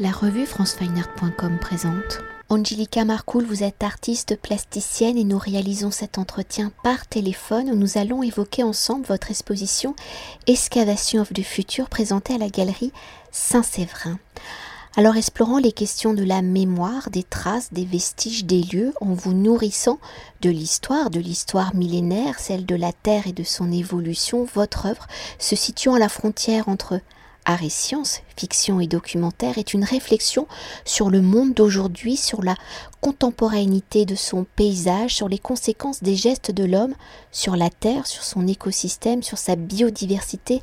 La revue francefineart.com présente. Angelica Marcoul, vous êtes artiste plasticienne et nous réalisons cet entretien par téléphone où nous allons évoquer ensemble votre exposition Excavation of the Future présentée à la galerie Saint-Séverin. Alors explorant les questions de la mémoire, des traces, des vestiges, des lieux, en vous nourrissant de l'histoire, de l'histoire millénaire, celle de la Terre et de son évolution, votre œuvre se situant à la frontière entre Art et sciences, fiction et documentaire est une réflexion sur le monde d'aujourd'hui, sur la contemporanéité de son paysage, sur les conséquences des gestes de l'homme, sur la Terre, sur son écosystème, sur sa biodiversité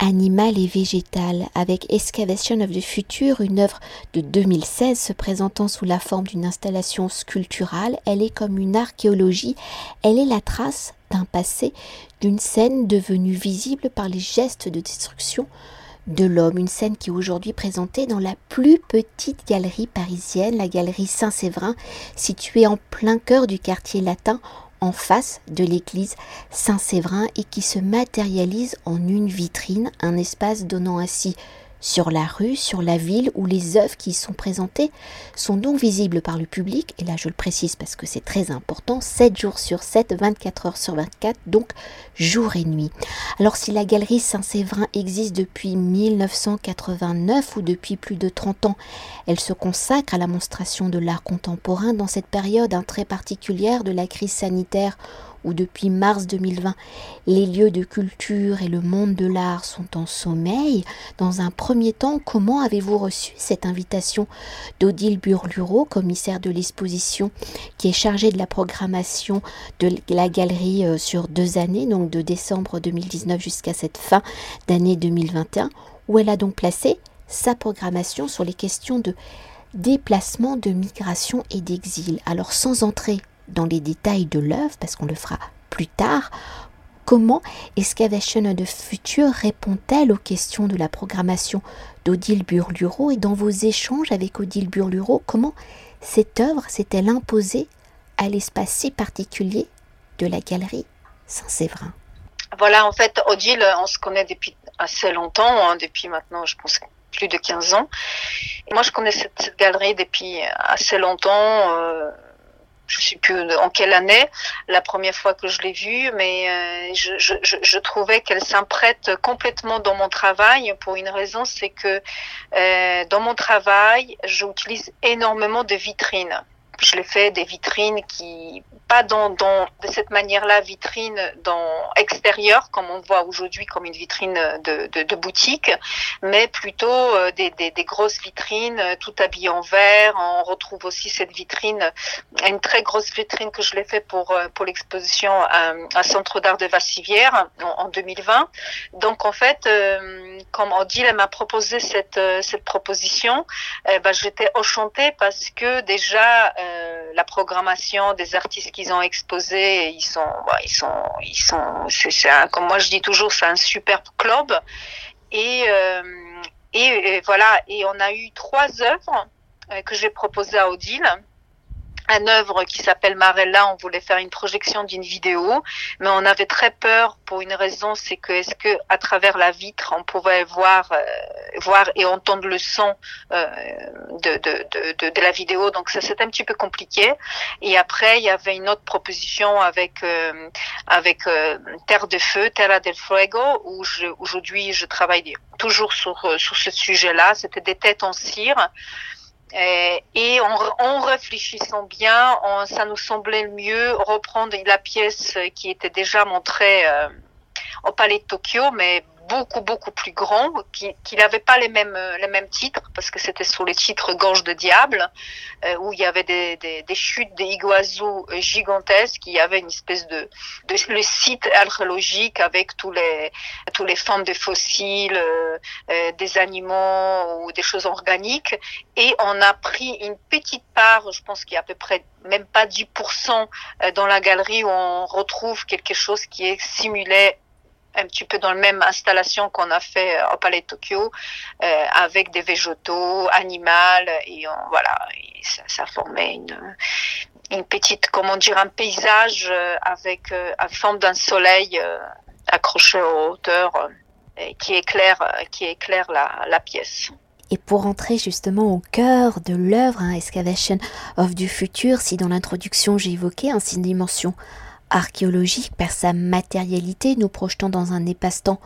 animale et végétale. Avec Excavation of the Future, une œuvre de 2016 se présentant sous la forme d'une installation sculpturale, elle est comme une archéologie, elle est la trace d'un passé, d'une scène devenue visible par les gestes de destruction de l'homme, une scène qui est aujourd'hui présentée dans la plus petite galerie parisienne, la galerie Saint-Séverin, située en plein cœur du quartier latin, en face de l'église Saint-Séverin et qui se matérialise en une vitrine, un espace donnant ainsi sur la rue, sur la ville, où les œuvres qui y sont présentées sont donc visibles par le public, et là je le précise parce que c'est très important, 7 jours sur 7, 24 heures sur 24, donc jour et nuit. Alors si la galerie Saint-Séverin existe depuis 1989 ou depuis plus de 30 ans, elle se consacre à la monstration de l'art contemporain dans cette période un très particulière de la crise sanitaire où depuis mars 2020, les lieux de culture et le monde de l'art sont en sommeil, dans un premier temps, comment avez-vous reçu cette invitation d'Odile Burluro, commissaire de l'exposition, qui est chargée de la programmation de la galerie euh, sur deux années, donc de décembre 2019 jusqu'à cette fin d'année 2021, où elle a donc placé sa programmation sur les questions de déplacement, de migration et d'exil. Alors sans entrer dans les détails de l'œuvre, parce qu'on le fera plus tard, comment Excavation de Future répond-elle aux questions de la programmation d'Odile Burluro et dans vos échanges avec Odile Burluro, comment cette œuvre s'est-elle imposée à l'espace si particulier de la galerie Saint-Séverin? Voilà, en fait, Odile, on se connaît depuis assez longtemps, hein, depuis maintenant, je pense, plus de 15 ans. Moi, je connais cette, galerie depuis assez longtemps. Euh, je sais plus en quelle année, la première fois que je l'ai vue, mais euh, je, trouvais qu'elle s'imprête complètement dans mon travail pour une raison, c'est que euh, dans mon travail, j'utilise énormément de vitrines je l'ai fait des vitrines qui, pas dans, dans de cette manière-là, vitrines dans extérieur, comme on voit aujourd'hui comme une vitrine de, de, boutique, mais plutôt euh, des, des, des, grosses vitrines, euh, tout habillées en vert. On retrouve aussi cette vitrine, une très grosse vitrine que je l'ai fait pour, euh, pour l'exposition à, à, Centre d'art de Vassivière en, 2020. Donc en fait, comme Odile m'a proposé cette, cette proposition, eh ben, j'étais enchantée parce que déjà, la programmation des artistes qu'ils ont exposés, ils sont, ils sont, ils sont, c'est, comme moi je dis toujours, c'est un superbe club. Et, euh, et, et, voilà, et on a eu trois œuvres euh, que j'ai proposées à Odile un œuvre qui s'appelle Marella, on voulait faire une projection d'une vidéo, mais on avait très peur pour une raison, c'est que est-ce que à travers la vitre on pouvait voir, euh, voir et entendre le son euh, de, de, de, de, la vidéo, donc ça c'était un petit peu compliqué. Et après il y avait une autre proposition avec euh, avec Terre de feu, Terra del Fuego, où aujourd'hui je travaille toujours sur sur ce sujet-là. C'était des têtes en cire. Euh, et en, réfléchissant bien, ça nous semblait mieux reprendre la pièce qui était déjà montrée euh, au Palais de Tokyo, mais beaucoup beaucoup plus grand, qui, qui n'avait pas les mêmes les mêmes titres parce que c'était sur les titres Gorge de diable euh, où il y avait des, des, des chutes des iguazu gigantesques, il y avait une espèce de, de le site archéologique avec tous les tous les formes de fossiles, euh, euh, des animaux ou des choses organiques. Et on a pris une petite part, je pense qu'il y a à peu près même pas 10% dans la galerie où on retrouve quelque chose qui est simulé un petit peu dans la même installation qu'on a fait euh, au Palais de Tokyo, euh, avec des végétaux, animaux, et voilà, ça, formait une, une petite, comment dire, un paysage euh, avec la forme d'un soleil accroché aux hauteur qui éclaire, qui éclaire la, pièce. Et pour entrer justement au cœur de l'œuvre, hein, Excavation of the Future, si dans l'introduction j'ai évoqué ainsi une dimension archéologique par sa matérialité, nous projetant dans un espace-temps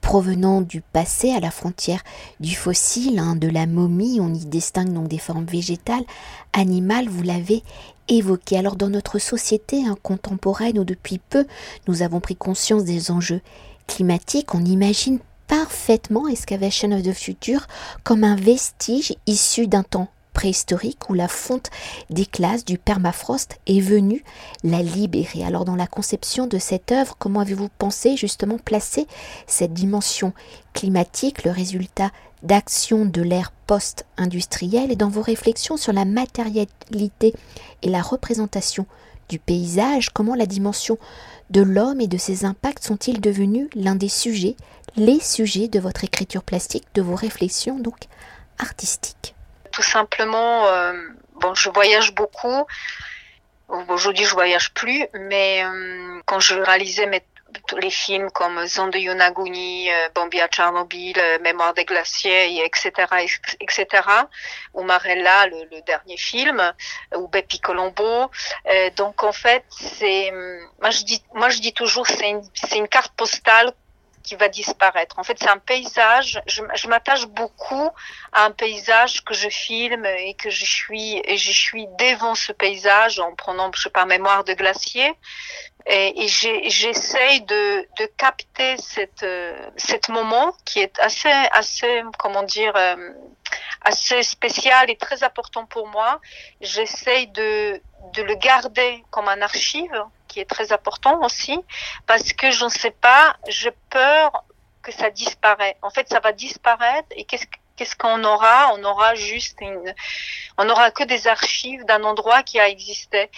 provenant du passé à la frontière du fossile, hein, de la momie, on y distingue donc des formes végétales, animales, vous l'avez évoqué. Alors dans notre société hein, contemporaine où depuis peu nous avons pris conscience des enjeux climatiques, on imagine parfaitement Excavation of the Future comme un vestige issu d'un temps préhistorique où la fonte des classes du permafrost est venue la libérer. Alors dans la conception de cette œuvre, comment avez-vous pensé justement placer cette dimension climatique, le résultat d'action de l'ère post-industrielle? Et dans vos réflexions sur la matérialité et la représentation du paysage, comment la dimension de l'homme et de ses impacts sont-ils devenus l'un des sujets, les sujets de votre écriture plastique, de vos réflexions donc artistiques? Tout simplement, euh, bon, je voyage beaucoup. Aujourd'hui, je voyage plus, mais euh, quand je réalisais mes les films comme Zone de Yonaguni, euh, Bambi à Tchernobyl, Mémoire des glaciers, etc., etc., ou Marella, le, dernier film, ou Bepi Colombo. donc en fait, c'est, moi je dis, moi je dis toujours, c'est c'est une carte postale qui va disparaître. En fait, c'est un paysage. Je, m'attache beaucoup à un paysage que je filme et que je suis et je suis devant ce paysage en prenant, je sais pas, mémoire de glacier. Et, et j'essaye de, capter cette, euh, cet moment qui est assez, assez, comment dire, euh, assez spécial et très important pour moi. J'essaye de le garder comme un archive qui est très important aussi parce que je ne sais pas, j'ai peur que ça disparaît. En fait, ça va disparaître et qu'est-ce qu'est-ce qu'on aura? On aura juste une, on aura que des archives d'un endroit qui a existé.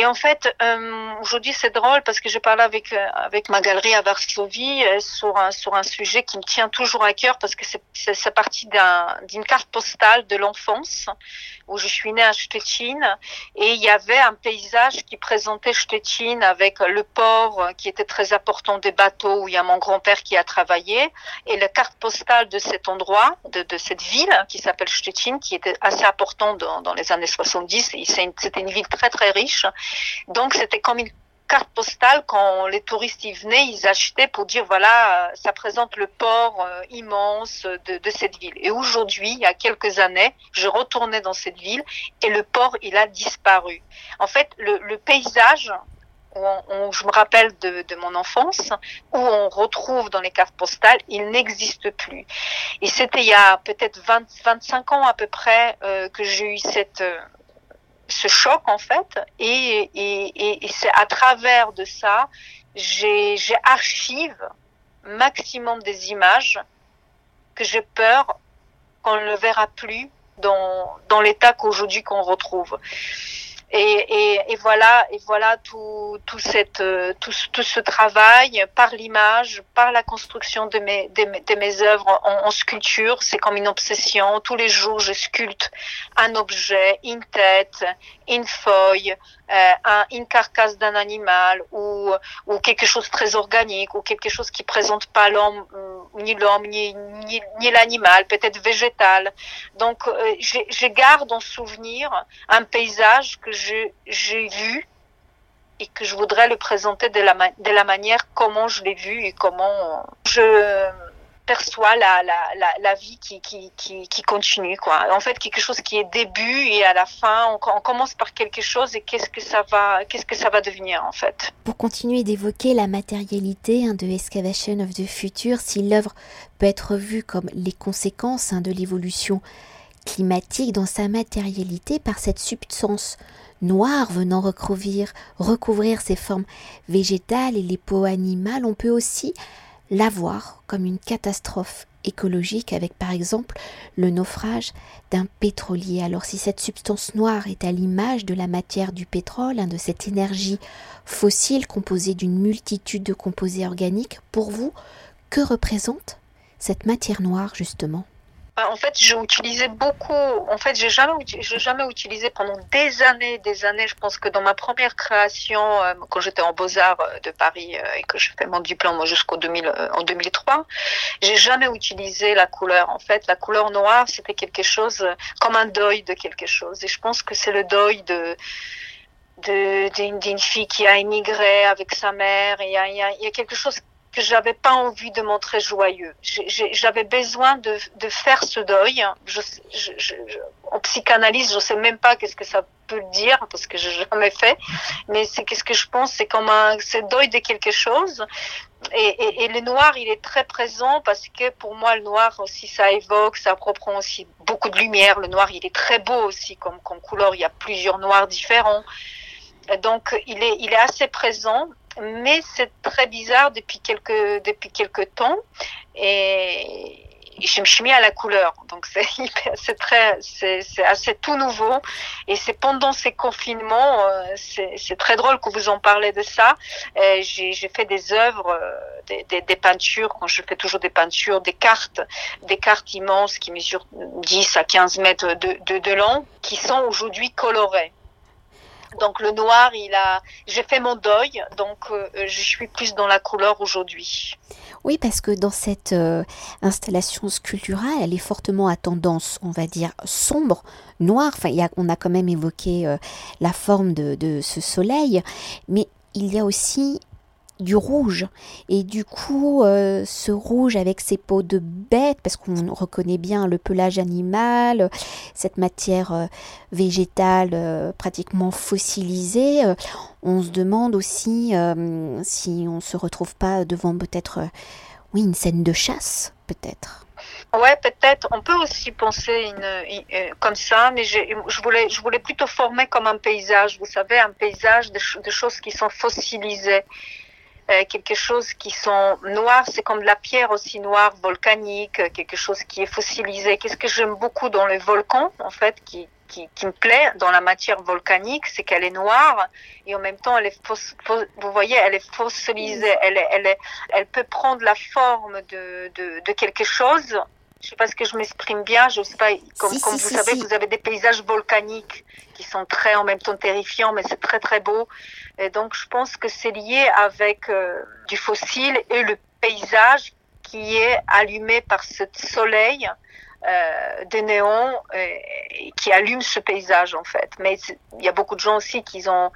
Et en fait, euh, aujourd'hui, c'est drôle parce que je parlais avec euh, avec ma galerie à Varsovie euh, sur un sur un sujet qui me tient toujours à cœur parce que c'est c'est parti d'un d'une carte postale de l'enfance où je suis née à Stettin et il y avait un paysage qui présentait Stettin avec le port qui était très important des bateaux où il y a mon grand-père qui a travaillé et la carte postale de cet endroit, de, de cette ville qui s'appelle Stettin, qui était assez important dans, dans les années 70. C'était une ville très très riche donc c'était comme une carte postale quand les touristes y venaient, ils achetaient pour dire voilà, ça présente le port euh, immense de, cette ville. Et aujourd'hui, il y a quelques années, je retournais dans cette ville et le port, il a disparu. En fait, le, paysage, où, je me rappelle de, mon enfance, où on retrouve dans les cartes postales, il n'existe plus. Et c'était il y a peut-être 25 ans à peu près euh, que j'ai eu cette... Euh, ce choc en fait et, et, et c'est à travers de ça j'ai archive maximum des images que j'ai peur qu'on ne verra plus dans, dans l'état qu'aujourd'hui qu'on retrouve. Et, et, et, voilà, et voilà tout, tout, cette, euh, tout, tout ce travail par l'image, par la construction de mes, de de mes œuvres en, en sculpture. C'est comme une obsession. Tous les jours, je sculpte un objet, une tête, une feuille, euh, un, une carcasse d'un animal ou, ou quelque chose de très organique ou quelque chose qui présente pas l'homme, euh, ni l'homme, ni, ni, ni l'animal, peut-être végétal. Donc, euh, je garde en souvenir un paysage que j'ai vu et que je voudrais le présenter de la, de la manière comment je l'ai vu et comment je perçois la, la, la, vie qui, qui, qui, qui, continue. Quoi. En fait, quelque chose qui est début et à la fin, on, on commence par quelque chose et qu'est-ce que ça va, qu'est-ce que ça va devenir en fait. Pour continuer d'évoquer la matérialité hein, de Excavation of the Future, si l'œuvre peut être vue comme les conséquences hein, de l'évolution climatique dans sa matérialité par cette substance noire venant recouvrir, recouvrir ses formes végétales et les peaux animales, on peut aussi la voir comme une catastrophe écologique avec par exemple le naufrage d'un pétrolier. Alors si cette substance noire est à l'image de la matière du pétrole, hein, de cette énergie fossile composée d'une multitude de composés organiques, pour vous, que représente cette matière noire justement? En fait, j'ai utilisé beaucoup. En fait, j'ai jamais, j'ai jamais utilisé pendant des années, des années. Je pense que dans ma première création, euh, quand j'étais en Beaux Arts euh, de Paris euh, et que je fais mon diplôme jusqu'en 2000, en 2003, j'ai jamais utilisé la couleur. En fait, la couleur noire, c'était quelque chose comme un deuil de quelque chose. Et je pense que c'est le deuil de d'une fille qui a immigré avec sa mère. Il y a, il y a quelque chose que j'avais pas envie de montrer joyeux. J'avais besoin de, de, faire ce deuil. En psychanalyse, je sais même pas qu'est-ce que ça peut dire parce que j'ai jamais fait. Mais c'est qu'est-ce que je pense, c'est comme un c'est deuil de quelque chose. Et, et, et, le noir, il est très présent parce que pour moi, le noir aussi, ça évoque, ça reprend aussi beaucoup de lumière. Le noir, il est très beau aussi comme, comme couleur. Il y a plusieurs noirs différents. Donc, il est, il est assez présent mais c'est très bizarre depuis quelques depuis quelques temps. Et je me suis mis à la couleur. Donc c'est très c'est assez tout nouveau. Et c'est pendant ces confinements euh, c'est très drôle que vous en parlez de ça. J'ai j'ai fait des œuvres euh, des, peintures quand je fais toujours des peintures des cartes des cartes immenses qui mesurent 10 à 15 mètres de, de long qui sont aujourd'hui colorées donc le noir, il a, j'ai fait mon deuil, donc euh, je suis plus dans la couleur aujourd'hui. Oui, parce que dans cette euh, installation sculpturale, elle est fortement à tendance, on va dire, sombre, noire. Enfin, y a, on a quand même évoqué euh, la forme de, de ce soleil, mais il y a aussi du rouge. Et du coup, euh, ce rouge avec ses peaux de bête, parce qu'on reconnaît bien le pelage animal, cette matière euh, végétale euh, pratiquement fossilisée, on se demande aussi si on se retrouve pas devant peut-être, oui, une scène de chasse, peut-être. Ouais, peut-être. On peut aussi penser une, comme ça, mais je, voulais, je voulais plutôt former comme un paysage. Vous savez, un paysage de choses qui sont fossilisées. Euh, quelque chose qui sont noirs, c'est comme de la pierre aussi noire, volcanique, quelque chose qui est fossilisé. Qu'est-ce que j'aime beaucoup dans le volcan, en fait, qui, qui, me plaît dans la matière volcanique, c'est qu'elle est noire et en même temps, elle est vous voyez, elle est fossilisée. Elle, est, elle, est, elle peut prendre la forme de, de quelque chose je sais pas si que je m'exprime bien, je sais pas, comme, comme vous savez, vous avez des paysages volcaniques qui sont très en même temps terrifiants, mais c'est très très beau. Et donc je pense que c'est lié avec euh, du fossile et le paysage qui est allumé par ce soleil euh, des néons et, qui allume ce paysage en fait. Mais il y a beaucoup de gens aussi qui ont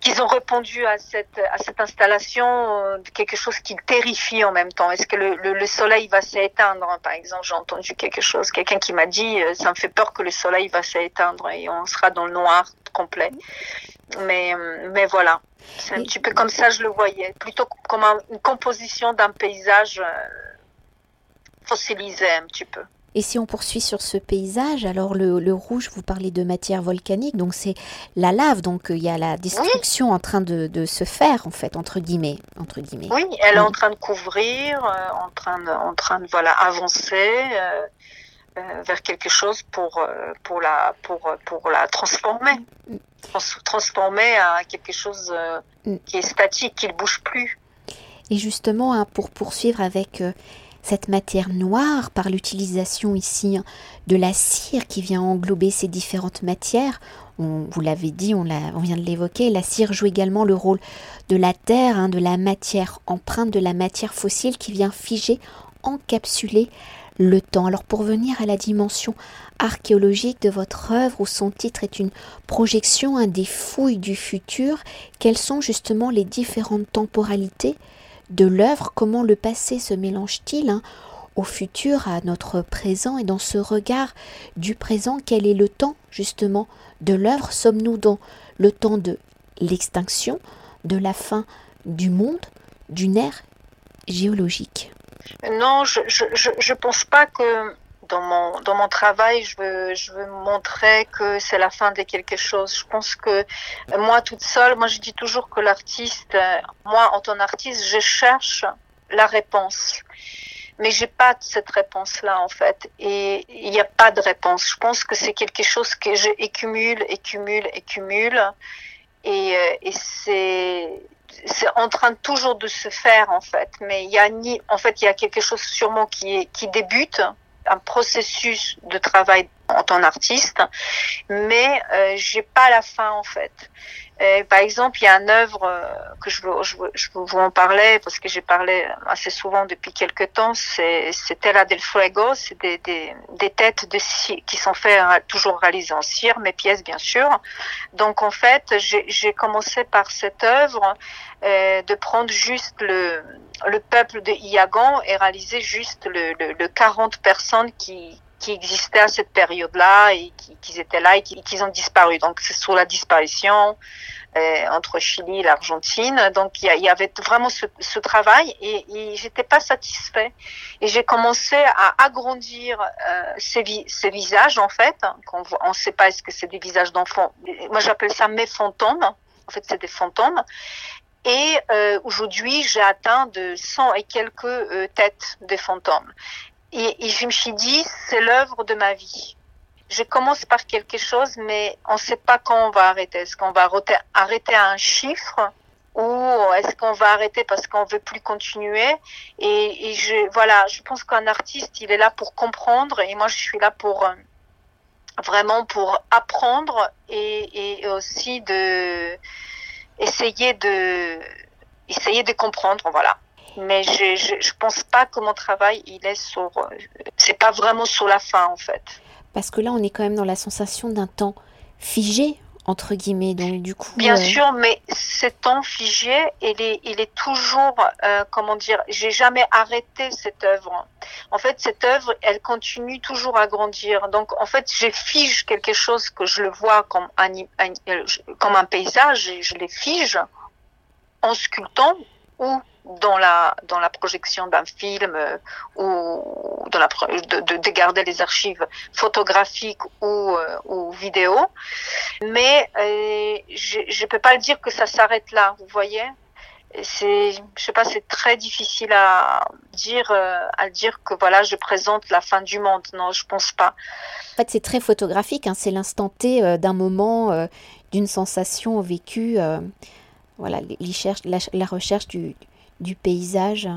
qu'ils ont répondu à cette, à cette installation euh, quelque chose qui terrifie en même temps. Est-ce que le, le, le, soleil va s'éteindre Par exemple, j'ai entendu quelque chose, quelqu'un qui m'a dit euh, ça me fait peur que le soleil va s'éteindre et on sera dans le noir complet. Mais, euh, mais voilà, c'est un petit peu comme ça je le voyais, plutôt comme une composition d'un paysage fossilisé un petit peu. Et si on poursuit sur ce paysage, alors le, le rouge, vous parlez de matière volcanique, donc c'est la lave, donc euh, il y a la destruction oui. en train de, de, se faire, en fait, entre guillemets. Entre guillemets. Oui, elle est en train de couvrir, euh, en, train de, en train de voilà, avancer euh, euh vers quelque chose pour, pour, la, pour, pour la transformer. Trans transformer à quelque chose mm. qui est statique, qui ne bouge plus. Et justement, hein, pour poursuivre avec cette matière noire par l'utilisation ici de la cire qui vient englober ces différentes matières. On, vous l'avez dit, on, vient de l'évoquer, la cire joue également le rôle de la terre, hein, de la matière empreinte, de la matière fossile qui vient figer, encapsuler le temps. Alors pour venir à la dimension archéologique de votre œuvre où son titre est une projection des fouilles du futur, quelles sont justement les différentes temporalités de l'œuvre, comment le passé se mélange-t-il hein, au futur, à notre présent, et dans ce regard du présent, quel est le temps justement de l'œuvre? Sommes-nous dans le temps de l'extinction, de la fin du monde, d'une ère géologique? Non, je je pense pas que dans mon, dans mon travail, je veux, je veux montrer que c'est la fin de quelque chose. Je pense que moi, toute seule, moi, je dis toujours que l'artiste, moi, en tant qu'artiste, je cherche la réponse. Mais j'ai pas cette réponse-là, en fait. Et il n'y a pas de réponse. Je pense que c'est quelque chose que je écumule, écumule. Et, euh, et c'est, c'est en train toujours de se faire en fait mais il y a ni en fait il y a quelque chose sûrement qui est qui débute un processus de travail en tant mais euh, j'ai pas la fin en fait. Euh, par exemple, il y a une œuvre euh, que je je, vous en parler parce que j'ai parlé assez souvent depuis quelques temps. C'est Terra del Fuego, c'est des, des, des, têtes de cire qui sont faites toujours réalisées en cire, mes pièces bien sûr. Donc en fait, j'ai commencé par cette œuvre euh, de prendre juste le, le peuple de Iagan et réaliser juste le, le, le 40 personnes qui qui existaient à cette période-là et qui, étaient là et qui, ont disparu. Donc c'est sur la disparition euh, entre Chili et l'Argentine. Donc il y, avait vraiment ce, travail et, et j'étais pas satisfait. Et j'ai commencé à agrandir euh, ces, vi ces, visages en fait. On ne sait pas est-ce que c'est des visages d'enfants. Moi j'appelle ça mes fantômes. En fait c'est des fantômes. Et euh, aujourd'hui, j'ai atteint de 100 et quelques euh, têtes des fantômes. Et, et je me suis dit, c'est l'œuvre de ma vie. Je commence par quelque chose, mais on ne sait pas quand on va arrêter. Est-ce qu'on va arrêter à un chiffre ou est-ce qu'on va arrêter parce qu'on veut plus continuer? Et, et, je voilà je pense qu'un artiste il est là pour comprendre et moi je suis là pour euh, vraiment pour apprendre et, et aussi de essayer de essayer de comprendre voilà mais je, je, je pense pas que mon travail il est sur c'est pas vraiment sur la fin en fait. Parce que là on est quand même dans la sensation d'un temps figé entre guillemets. Donc du coup bien euh... sûr mais ce temps figé il est il est toujours euh, comment dire j'ai jamais arrêté cette œuvre. En fait cette œuvre elle continue toujours à grandir. Donc en fait je fige quelque chose que je le vois comme un, un comme un paysage et je les fige en sculptant ou dans la dans la projection d'un film euh, ou dans la de, de, de, garder les archives photographiques ou euh, ou vidéo. Mais euh, je je peux pas dire que ça s'arrête là vous voyez. C'est je sais pas c'est très difficile à dire euh, à dire que voilà je présente la fin du monde. Non je pense pas. En fait c'est très photographique hein, c'est l'instant T d'un moment d'une sensation vécue voilà la, la recherche du, du paysage.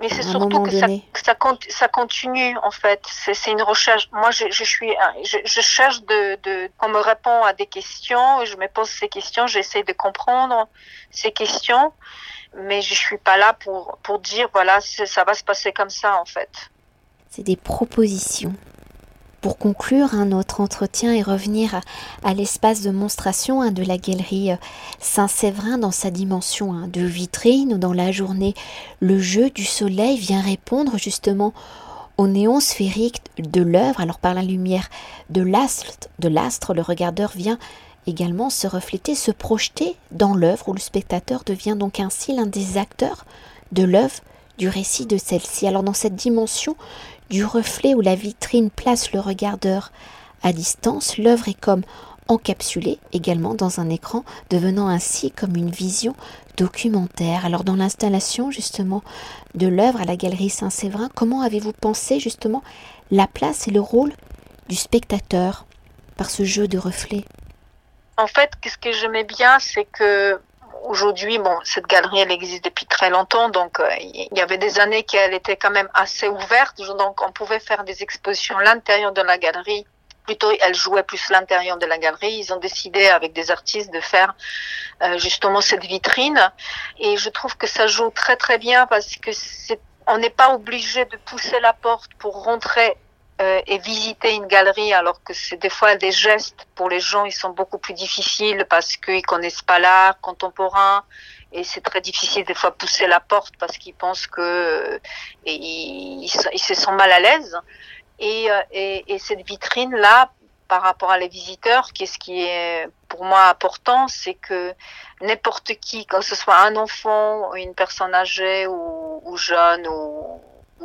Mais c'est surtout que ça, ça, ça, continue en fait. C'est une recherche. Moi, je, je suis, je, je, cherche de, de, qu'on me répond à des questions. Je me pose ces questions. J'essaie de comprendre ces questions, mais je suis pas là pour pour dire voilà, ça va se passer comme ça en fait. C'est des propositions pour conclure hein, notre entretien et revenir à, l'espace de monstration hein, de la galerie euh, Saint-Séverin dans sa dimension hein, de vitrine, dans la journée, le jeu du soleil vient répondre justement au néon sphérique de l'œuvre. Alors par la lumière de l'astre, le regardeur vient également se refléter, se projeter dans l'œuvre, où le spectateur devient donc ainsi l'un des acteurs de l'œuvre du récit de celle-ci. Alors dans cette dimension du reflet où la vitrine place le regardeur à distance, l'œuvre est comme encapsulée également dans un écran, devenant ainsi comme une vision documentaire. Alors dans l'installation justement de l'œuvre à la galerie Saint-Séverin, comment avez-vous pensé justement la place et le rôle du spectateur par ce jeu de reflets? En fait, ce que j'aimais bien, c'est que aujourd'hui, bon, cette galerie, elle existe depuis très longtemps, donc euh, il y avait des années qu'elle était quand même assez ouverte, donc on pouvait faire des expositions à l'intérieur de la galerie. Plutôt, elle jouait plus l'intérieur de la galerie. Ils ont décidé avec des artistes de faire euh, justement cette vitrine, et je trouve que ça joue très très bien parce que c'est, on n'est pas obligé de pousser la porte pour rentrer euh, et visiter une galerie alors que c'est des fois des gestes pour les gens ils sont beaucoup plus difficiles parce qu'ils connaissent pas l'art contemporain et c'est très difficile des fois pousser la porte parce qu'ils pensent que et ils, se sentent mal à l'aise. Et, euh, et, et cette vitrine là par rapport à les visiteurs, qu'est-ce qui est pour moi important, c'est que n'importe qui, que ce soit un enfant, une personne âgée ou, ou jeune ou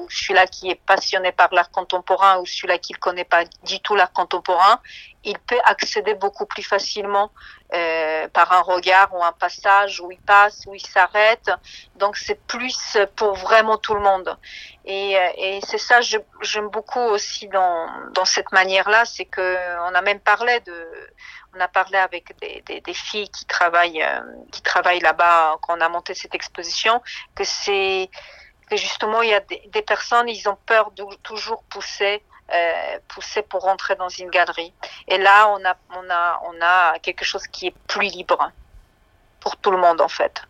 celui-là qui est passionné par l'art contemporain ou celui-là qui ne connaît pas du tout l'art contemporain, il peut accéder beaucoup plus facilement euh, par un regard ou un passage où il passe, où il s'arrête. Donc c'est plus pour vraiment tout le monde. Et, euh, et c'est ça j'aime beaucoup aussi dans, dans cette manière-là, c'est que on a même parlé de, on a parlé avec des, des, des filles qui travaillent, euh, qui travaillent là-bas quand on a monté cette exposition, que c'est que justement, il y a des, personnes, ils ont peur de toujours pousser, euh, pousser pour rentrer dans une galerie. Et là, on a, on a, on a quelque chose qui est plus libre pour tout le monde, en fait.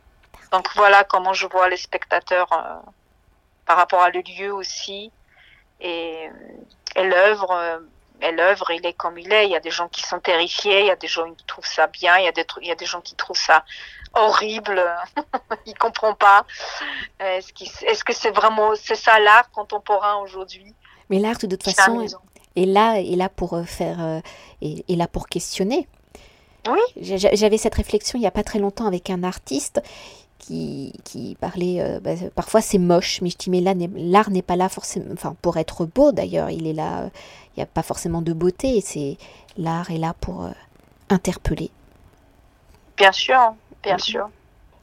Donc voilà comment je vois les spectateurs euh, par rapport à le lieu aussi et, et l'œuvre. Euh, et l'œuvre, il est comme il est. Il y a des gens qui sont terrifiés, il y a des gens qui trouvent ça bien, il y a des, il y a des gens qui trouvent ça horrible. Ils comprennent pas. Est-ce, que c'est vraiment c'est ça l'art contemporain aujourd'hui? Mais l'art de toute façon est là, est là pour euh, faire, euh, est, là pour questionner. Oui. J'avais cette réflexion il n'y a pas très longtemps avec un artiste qui, qui parlait, euh, bah, parfois c'est moche, mais je dis mais là l'art n'est pas là forcément, enfin pour être beau d'ailleurs, il est là, il n'y a pas forcément de beauté, c'est l'art est là pour euh, interpeller. Bien sûr, bien sûr.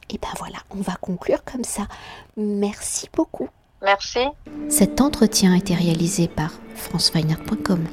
Et ben voilà, on va conclure comme ça. Merci beaucoup. Merci. Cet entretien a été réalisé par franceweiner.com.